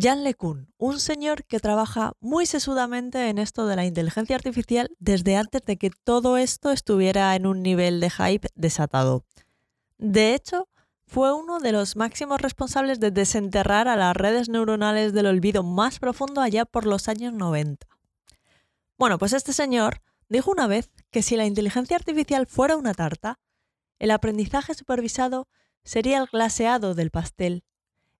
Jan LeCun, un señor que trabaja muy sesudamente en esto de la inteligencia artificial desde antes de que todo esto estuviera en un nivel de hype desatado. De hecho, fue uno de los máximos responsables de desenterrar a las redes neuronales del olvido más profundo allá por los años 90. Bueno, pues este señor dijo una vez que si la inteligencia artificial fuera una tarta, el aprendizaje supervisado sería el glaseado del pastel.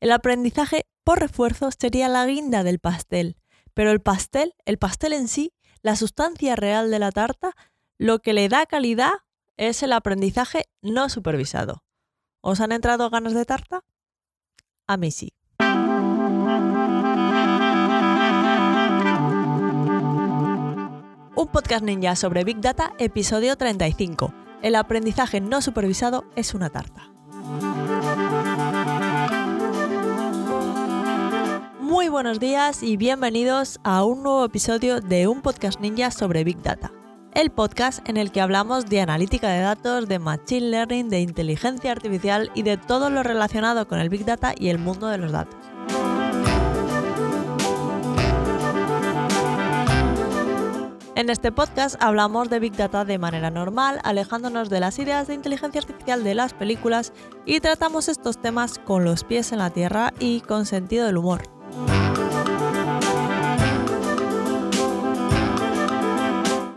El aprendizaje por refuerzo sería la guinda del pastel, pero el pastel, el pastel en sí, la sustancia real de la tarta, lo que le da calidad es el aprendizaje no supervisado. ¿Os han entrado ganas de tarta? A mí sí. Un podcast ninja sobre Big Data, episodio 35. El aprendizaje no supervisado es una tarta. Muy buenos días y bienvenidos a un nuevo episodio de un podcast ninja sobre Big Data el podcast en el que hablamos de analítica de datos, de machine learning, de inteligencia artificial y de todo lo relacionado con el big data y el mundo de los datos. En este podcast hablamos de Big Data de manera normal, alejándonos de las ideas de inteligencia artificial de las películas y tratamos estos temas con los pies en la tierra y con sentido del humor.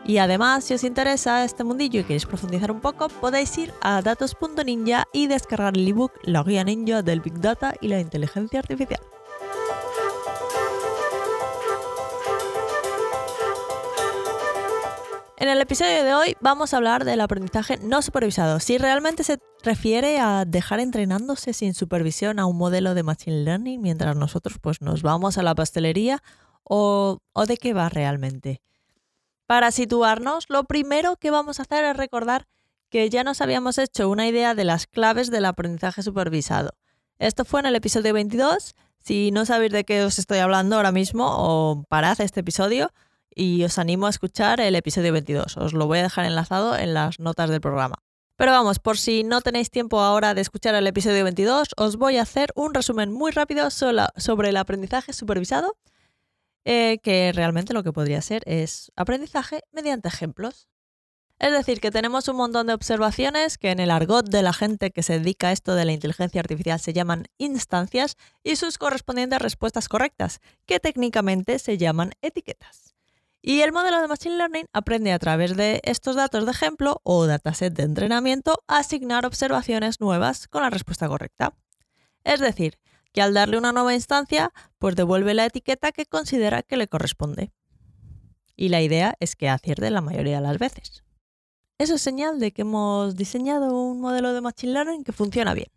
Y además, si os interesa este mundillo y queréis profundizar un poco, podéis ir a datos.ninja y descargar el ebook La guía ninja del Big Data y la inteligencia artificial. En el episodio de hoy vamos a hablar del aprendizaje no supervisado, si realmente se refiere a dejar entrenándose sin supervisión a un modelo de Machine Learning mientras nosotros pues, nos vamos a la pastelería o, o de qué va realmente. Para situarnos, lo primero que vamos a hacer es recordar que ya nos habíamos hecho una idea de las claves del aprendizaje supervisado. Esto fue en el episodio 22. Si no sabéis de qué os estoy hablando ahora mismo, o parad este episodio y os animo a escuchar el episodio 22. Os lo voy a dejar enlazado en las notas del programa. Pero vamos, por si no tenéis tiempo ahora de escuchar el episodio 22, os voy a hacer un resumen muy rápido sobre el aprendizaje supervisado eh, que realmente lo que podría ser es aprendizaje mediante ejemplos. Es decir, que tenemos un montón de observaciones que en el argot de la gente que se dedica a esto de la inteligencia artificial se llaman instancias y sus correspondientes respuestas correctas, que técnicamente se llaman etiquetas. Y el modelo de Machine Learning aprende a través de estos datos de ejemplo o dataset de entrenamiento a asignar observaciones nuevas con la respuesta correcta. Es decir, que al darle una nueva instancia, pues devuelve la etiqueta que considera que le corresponde. Y la idea es que acierte la mayoría de las veces. Eso es señal de que hemos diseñado un modelo de Machine Learning que funciona bien.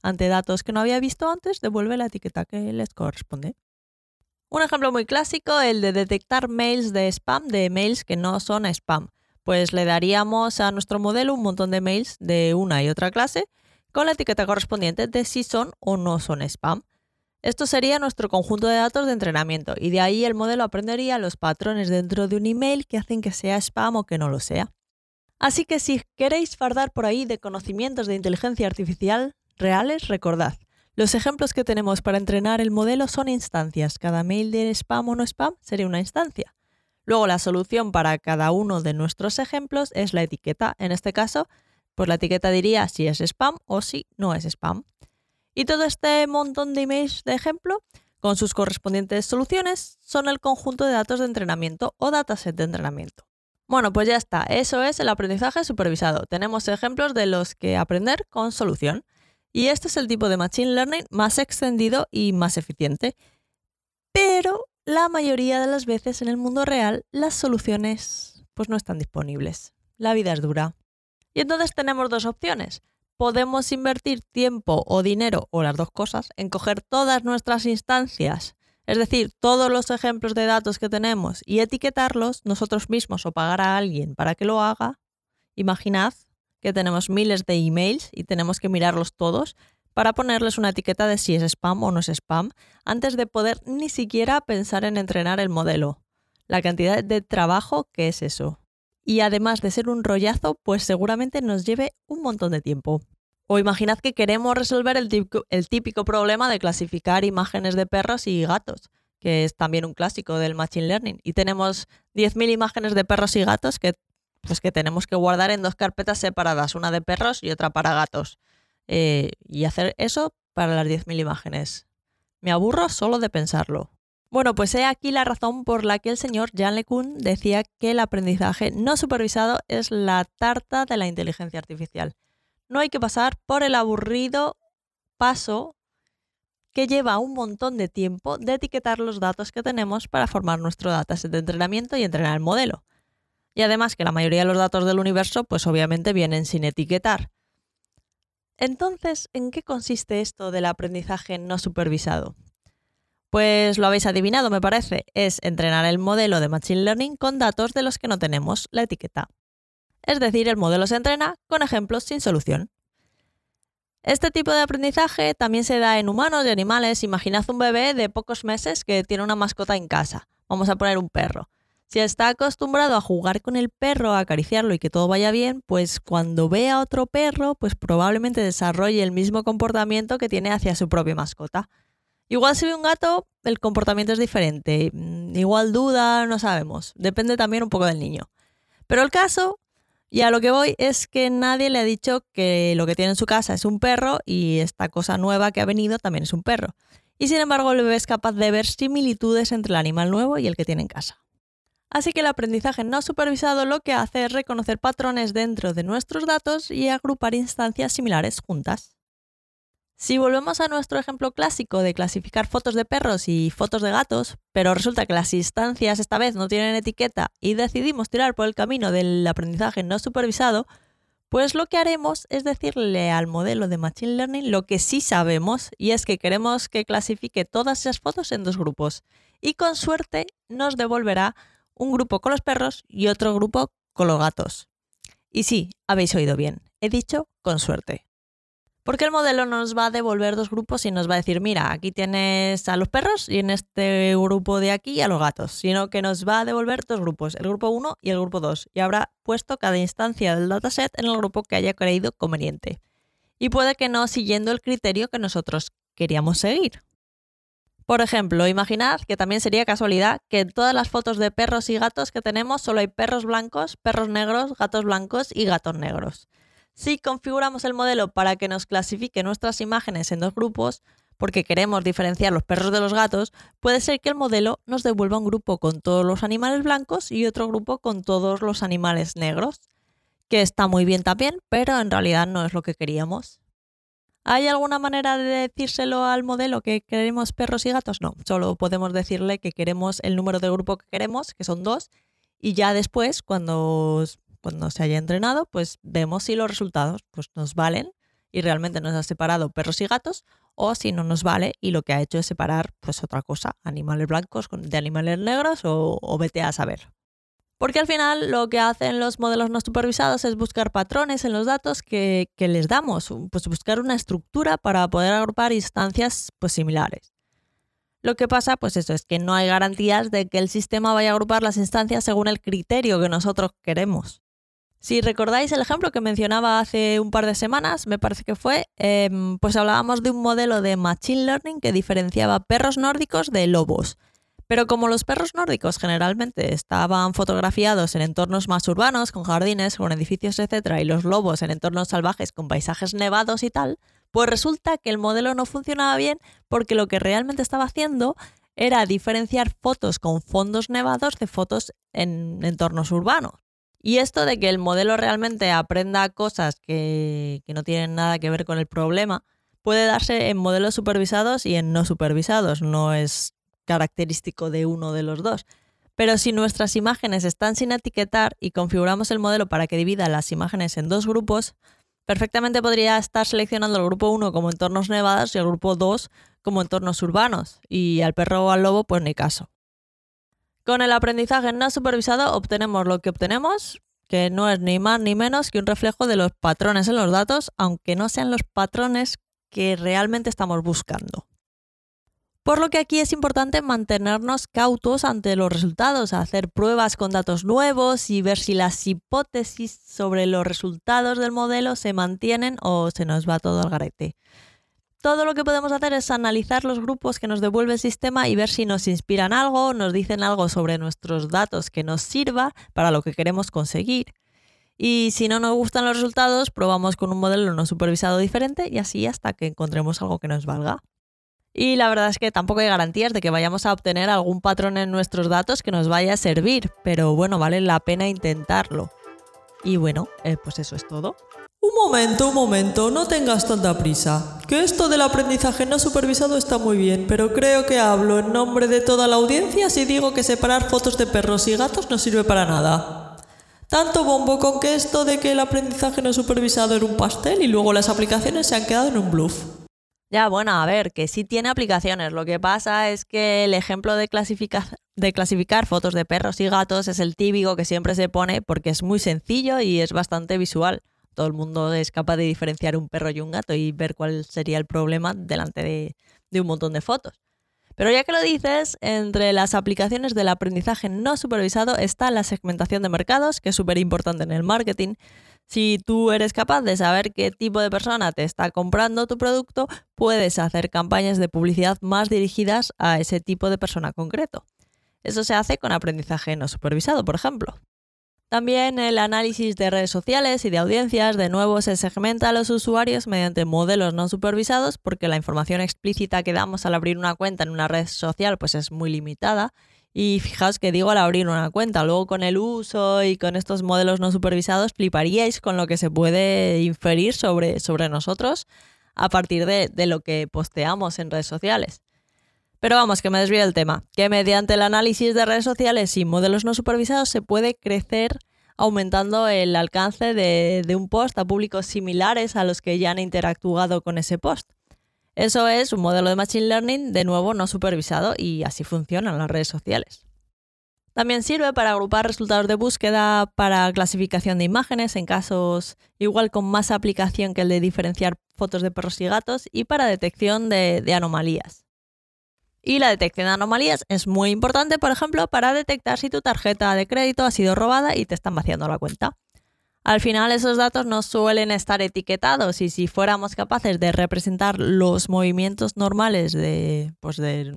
Ante datos que no había visto antes, devuelve la etiqueta que les corresponde. Un ejemplo muy clásico, el de detectar mails de spam, de mails que no son spam. Pues le daríamos a nuestro modelo un montón de mails de una y otra clase con la etiqueta correspondiente de si son o no son spam. Esto sería nuestro conjunto de datos de entrenamiento y de ahí el modelo aprendería los patrones dentro de un email que hacen que sea spam o que no lo sea. Así que si queréis fardar por ahí de conocimientos de inteligencia artificial reales, recordad, los ejemplos que tenemos para entrenar el modelo son instancias. Cada mail de spam o no spam sería una instancia. Luego la solución para cada uno de nuestros ejemplos es la etiqueta. En este caso, pues la etiqueta diría si es spam o si no es spam. Y todo este montón de emails de ejemplo, con sus correspondientes soluciones, son el conjunto de datos de entrenamiento o dataset de entrenamiento. Bueno, pues ya está, eso es el aprendizaje supervisado. Tenemos ejemplos de los que aprender con solución. Y este es el tipo de Machine Learning más extendido y más eficiente. Pero la mayoría de las veces en el mundo real las soluciones pues no están disponibles. La vida es dura. Y entonces tenemos dos opciones. Podemos invertir tiempo o dinero, o las dos cosas, en coger todas nuestras instancias, es decir, todos los ejemplos de datos que tenemos y etiquetarlos nosotros mismos o pagar a alguien para que lo haga. Imaginad que tenemos miles de emails y tenemos que mirarlos todos para ponerles una etiqueta de si es spam o no es spam antes de poder ni siquiera pensar en entrenar el modelo. La cantidad de trabajo que es eso y además de ser un rollazo, pues seguramente nos lleve un montón de tiempo. O imaginad que queremos resolver el típico, el típico problema de clasificar imágenes de perros y gatos, que es también un clásico del Machine Learning. Y tenemos 10.000 imágenes de perros y gatos que, pues que tenemos que guardar en dos carpetas separadas, una de perros y otra para gatos. Eh, y hacer eso para las 10.000 imágenes. Me aburro solo de pensarlo. Bueno, pues he aquí la razón por la que el señor Jan LeCun decía que el aprendizaje no supervisado es la tarta de la inteligencia artificial. No hay que pasar por el aburrido paso que lleva un montón de tiempo de etiquetar los datos que tenemos para formar nuestro dataset de entrenamiento y entrenar el modelo. Y además que la mayoría de los datos del universo pues obviamente vienen sin etiquetar. Entonces, ¿en qué consiste esto del aprendizaje no supervisado? Pues lo habéis adivinado, me parece. Es entrenar el modelo de Machine Learning con datos de los que no tenemos la etiqueta. Es decir, el modelo se entrena con ejemplos sin solución. Este tipo de aprendizaje también se da en humanos y animales. Imaginad un bebé de pocos meses que tiene una mascota en casa. Vamos a poner un perro. Si está acostumbrado a jugar con el perro, a acariciarlo y que todo vaya bien, pues cuando ve a otro perro, pues probablemente desarrolle el mismo comportamiento que tiene hacia su propia mascota. Igual si ve un gato, el comportamiento es diferente. Mm, igual duda, no sabemos. Depende también un poco del niño. Pero el caso, y a lo que voy, es que nadie le ha dicho que lo que tiene en su casa es un perro y esta cosa nueva que ha venido también es un perro. Y sin embargo, el bebé es capaz de ver similitudes entre el animal nuevo y el que tiene en casa. Así que el aprendizaje no supervisado lo que hace es reconocer patrones dentro de nuestros datos y agrupar instancias similares juntas. Si volvemos a nuestro ejemplo clásico de clasificar fotos de perros y fotos de gatos, pero resulta que las instancias esta vez no tienen etiqueta y decidimos tirar por el camino del aprendizaje no supervisado, pues lo que haremos es decirle al modelo de Machine Learning lo que sí sabemos y es que queremos que clasifique todas esas fotos en dos grupos y con suerte nos devolverá un grupo con los perros y otro grupo con los gatos. Y sí, habéis oído bien, he dicho con suerte. Porque el modelo nos va a devolver dos grupos y nos va a decir, mira, aquí tienes a los perros y en este grupo de aquí a los gatos, sino que nos va a devolver dos grupos, el grupo 1 y el grupo 2, y habrá puesto cada instancia del dataset en el grupo que haya creído conveniente. Y puede que no siguiendo el criterio que nosotros queríamos seguir. Por ejemplo, imaginad que también sería casualidad que en todas las fotos de perros y gatos que tenemos solo hay perros blancos, perros negros, gatos blancos y gatos negros. Si configuramos el modelo para que nos clasifique nuestras imágenes en dos grupos, porque queremos diferenciar los perros de los gatos, puede ser que el modelo nos devuelva un grupo con todos los animales blancos y otro grupo con todos los animales negros, que está muy bien también, pero en realidad no es lo que queríamos. ¿Hay alguna manera de decírselo al modelo que queremos perros y gatos? No, solo podemos decirle que queremos el número de grupo que queremos, que son dos, y ya después, cuando cuando se haya entrenado, pues vemos si los resultados pues, nos valen y realmente nos ha separado perros y gatos o si no nos vale y lo que ha hecho es separar pues otra cosa, animales blancos de animales negros o, o vete a saber. Porque al final lo que hacen los modelos no supervisados es buscar patrones en los datos que, les damos, pues buscar una estructura para poder agrupar instancias pues, similares. Lo que pasa, pues eso, es que no hay garantías de que el sistema vaya a agrupar las instancias según el criterio que nosotros queremos. Si recordáis el ejemplo que mencionaba hace un par de semanas, me parece que fue, em, pues hablábamos de un modelo de Machine Learning que diferenciaba perros nórdicos de lobos. Pero como los perros nórdicos generalmente estaban fotografiados en entornos más urbanos, con jardines, con edificios, etc., y los lobos en entornos salvajes con paisajes nevados y tal, pues resulta que el modelo no funcionaba bien porque lo que realmente estaba haciendo era diferenciar fotos con fondos nevados de fotos en entornos urbanos. Y esto de que el modelo realmente aprenda cosas que, no tienen nada que ver con el problema puede darse en modelos supervisados y en no supervisados, no es característico de uno de los dos. Pero si nuestras imágenes están sin etiquetar y configuramos el modelo para que divida las imágenes en dos grupos, perfectamente podría estar seleccionando el grupo 1 como entornos nevados y el grupo 2 como entornos urbanos, y al perro o al lobo pues ni caso. Con el aprendizaje no supervisado obtenemos lo que obtenemos, que no es ni más ni menos que un reflejo de los patrones en los datos, aunque no sean los patrones que realmente estamos buscando. Por lo que aquí es importante mantenernos cautos ante los resultados, hacer pruebas con datos nuevos y ver si las hipótesis sobre los resultados del modelo se mantienen o se nos va todo al garete. Todo lo que podemos hacer es analizar los grupos que nos devuelve el sistema y ver si nos inspiran algo, nos dicen algo sobre nuestros datos que nos sirva para lo que queremos conseguir. Y si no nos gustan los resultados, probamos con un modelo no supervisado diferente y así hasta que encontremos algo que nos valga. Y la verdad es que tampoco hay garantías de que vayamos a obtener algún patrón en nuestros datos que nos vaya a servir, pero bueno, vale la pena intentarlo. Y bueno, eh, pues eso es todo. Un momento, un momento, no tengas tanta prisa. Que esto del aprendizaje no supervisado está muy bien, pero creo que hablo en nombre de toda la audiencia si digo que separar fotos de perros y gatos no sirve para nada. Tanto bombo con que esto de que el aprendizaje no supervisado era un pastel y luego las aplicaciones se han quedado en un bluff. Ya, bueno, a ver, que sí tiene aplicaciones. Lo que pasa es que el ejemplo de clasificar, fotos de perros y gatos es el típico que siempre se pone porque es muy sencillo y es bastante visual. Todo el mundo es capaz de diferenciar un perro y un gato y ver cuál sería el problema delante de, de un montón de fotos. Pero ya que lo dices, entre las aplicaciones del aprendizaje no supervisado está la segmentación de mercados, que es súper importante en el marketing. Si tú eres capaz de saber qué tipo de persona te está comprando tu producto, puedes hacer campañas de publicidad más dirigidas a ese tipo de persona concreto. Eso se hace con aprendizaje no supervisado, por ejemplo. También el análisis de redes sociales y de audiencias, de nuevo se segmenta a los usuarios mediante modelos no supervisados porque la información explícita que damos al abrir una cuenta en una red social pues es muy limitada y fijaos que digo al abrir una cuenta, luego con el uso y con estos modelos no supervisados fliparíais con lo que se puede inferir sobre, sobre nosotros a partir de, de lo que posteamos en redes sociales. Pero vamos, que me desvío del tema, que mediante el análisis de redes sociales y modelos no supervisados se puede crecer aumentando el alcance de, de, un post a públicos similares a los que ya han interactuado con ese post. Eso es un modelo de Machine Learning, de nuevo, no supervisado y así funcionan las redes sociales. También sirve para agrupar resultados de búsqueda para clasificación de imágenes en casos igual con más aplicación que el de diferenciar fotos de perros y gatos y para detección de, anomalías. Y la detección de anomalías es muy importante, por ejemplo, para detectar si tu tarjeta de crédito ha sido robada y te están vaciando la cuenta. Al final esos datos no suelen estar etiquetados y si fuéramos capaces de representar los movimientos normales de, pues de,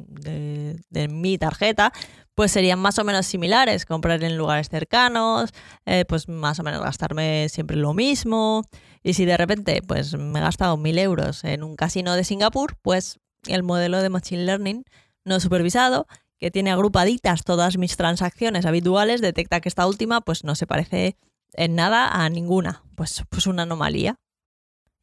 mi tarjeta, pues serían más o menos similares. Comprar en lugares cercanos, eh, pues más o menos gastarme siempre lo mismo. Y si de repente pues me he gastado mil euros en un casino de Singapur, pues el modelo de Machine Learning no supervisado que tiene agrupaditas todas mis transacciones habituales, detecta que esta última pues no se parece en nada a ninguna, pues, pues una anomalía.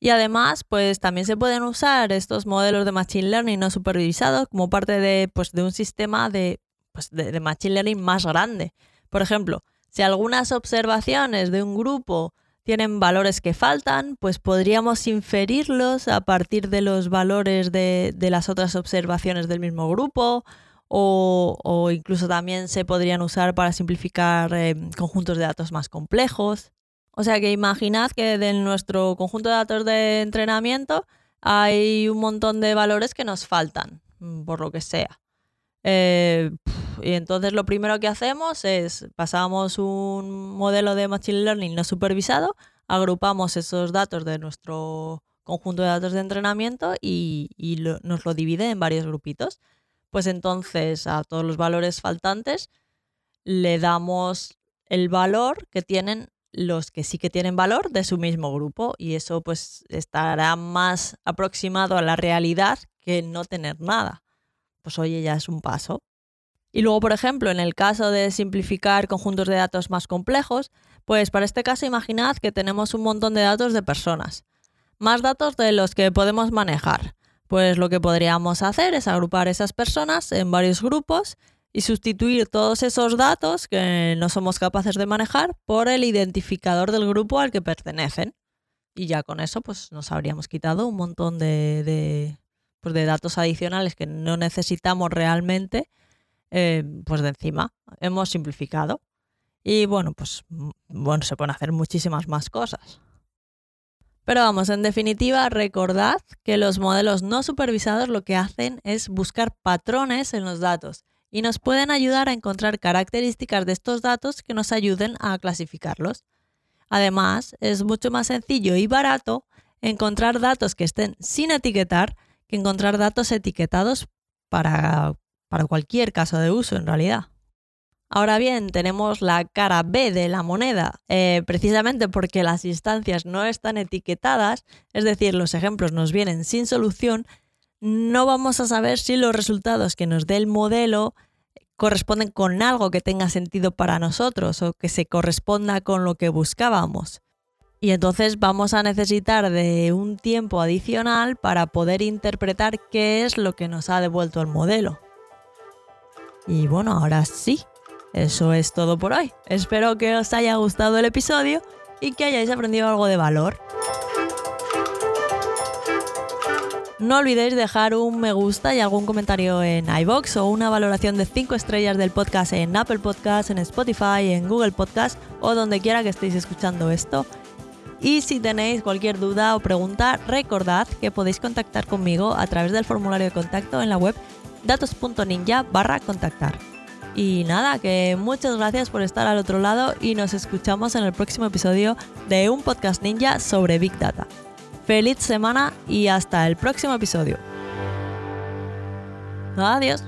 Y además, pues también se pueden usar estos modelos de Machine Learning no supervisados como parte de, pues, de un sistema de, pues, de, Machine Learning más grande. Por ejemplo, si algunas observaciones de un grupo tienen valores que faltan, pues podríamos inferirlos a partir de los valores de, de las otras observaciones del mismo grupo o, incluso también se podrían usar para simplificar eh, conjuntos de datos más complejos. O sea que imaginad que en nuestro conjunto de datos de entrenamiento hay un montón de valores que nos faltan, mm, por lo que sea. Eh, y entonces lo primero que hacemos es pasamos un modelo de Machine Learning no supervisado, agrupamos esos datos de nuestro conjunto de datos de entrenamiento y, nos lo divide en varios grupitos pues entonces a todos los valores faltantes le damos el valor que tienen los que sí que tienen valor de su mismo grupo y eso pues estará más aproximado a la realidad que no tener nada. Pues oye, ya es un paso. Y luego, por ejemplo, en el caso de simplificar conjuntos de datos más complejos, pues para este caso imaginad que tenemos un montón de datos de personas, más datos de los que podemos manejar. Pues lo que podríamos hacer es agrupar esas personas en varios grupos y sustituir todos esos datos que no somos capaces de manejar por el identificador del grupo al que pertenecen. Y ya con eso pues nos habríamos quitado un montón de, pues de datos adicionales que no necesitamos realmente eh, pues de encima. Hemos simplificado. Y bueno, pues bueno, se pueden hacer muchísimas más cosas. Pero vamos, en definitiva, recordad que los modelos no supervisados lo que hacen es buscar patrones en los datos y nos pueden ayudar a encontrar características de estos datos que nos ayuden a clasificarlos. Además, es mucho más sencillo y barato encontrar datos que estén sin etiquetar que encontrar datos etiquetados para, para cualquier caso de uso en realidad. Ahora bien, tenemos la cara B de la moneda, eh, precisamente porque las instancias no están etiquetadas, es decir, los ejemplos nos vienen sin solución, no vamos a saber si los resultados que nos dé el modelo corresponden con algo que tenga sentido para nosotros o que se corresponda con lo que buscábamos. Y entonces vamos a necesitar de un tiempo adicional para poder interpretar qué es lo que nos ha devuelto el modelo. Y bueno, ahora sí, eso es todo por hoy. Espero que os haya gustado el episodio y que hayáis aprendido algo de valor. No olvidéis dejar un me gusta y algún comentario en iBox o una valoración de 5 estrellas del podcast en Apple Podcast, en Spotify, en Google Podcast o donde quiera que estéis escuchando esto. Y si tenéis cualquier duda o pregunta, recordad que podéis contactar conmigo a través del formulario de contacto en la web datos.ninja barra contactar. Y nada, que muchas gracias por estar al otro lado y nos escuchamos en el próximo episodio de un podcast ninja sobre Big Data. Feliz semana y hasta el próximo episodio. Adiós.